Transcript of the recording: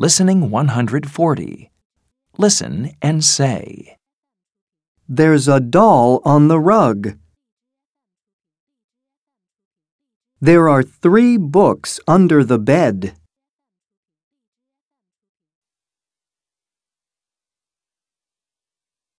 Listening 140. Listen and say. There's a doll on the rug. There are three books under the bed.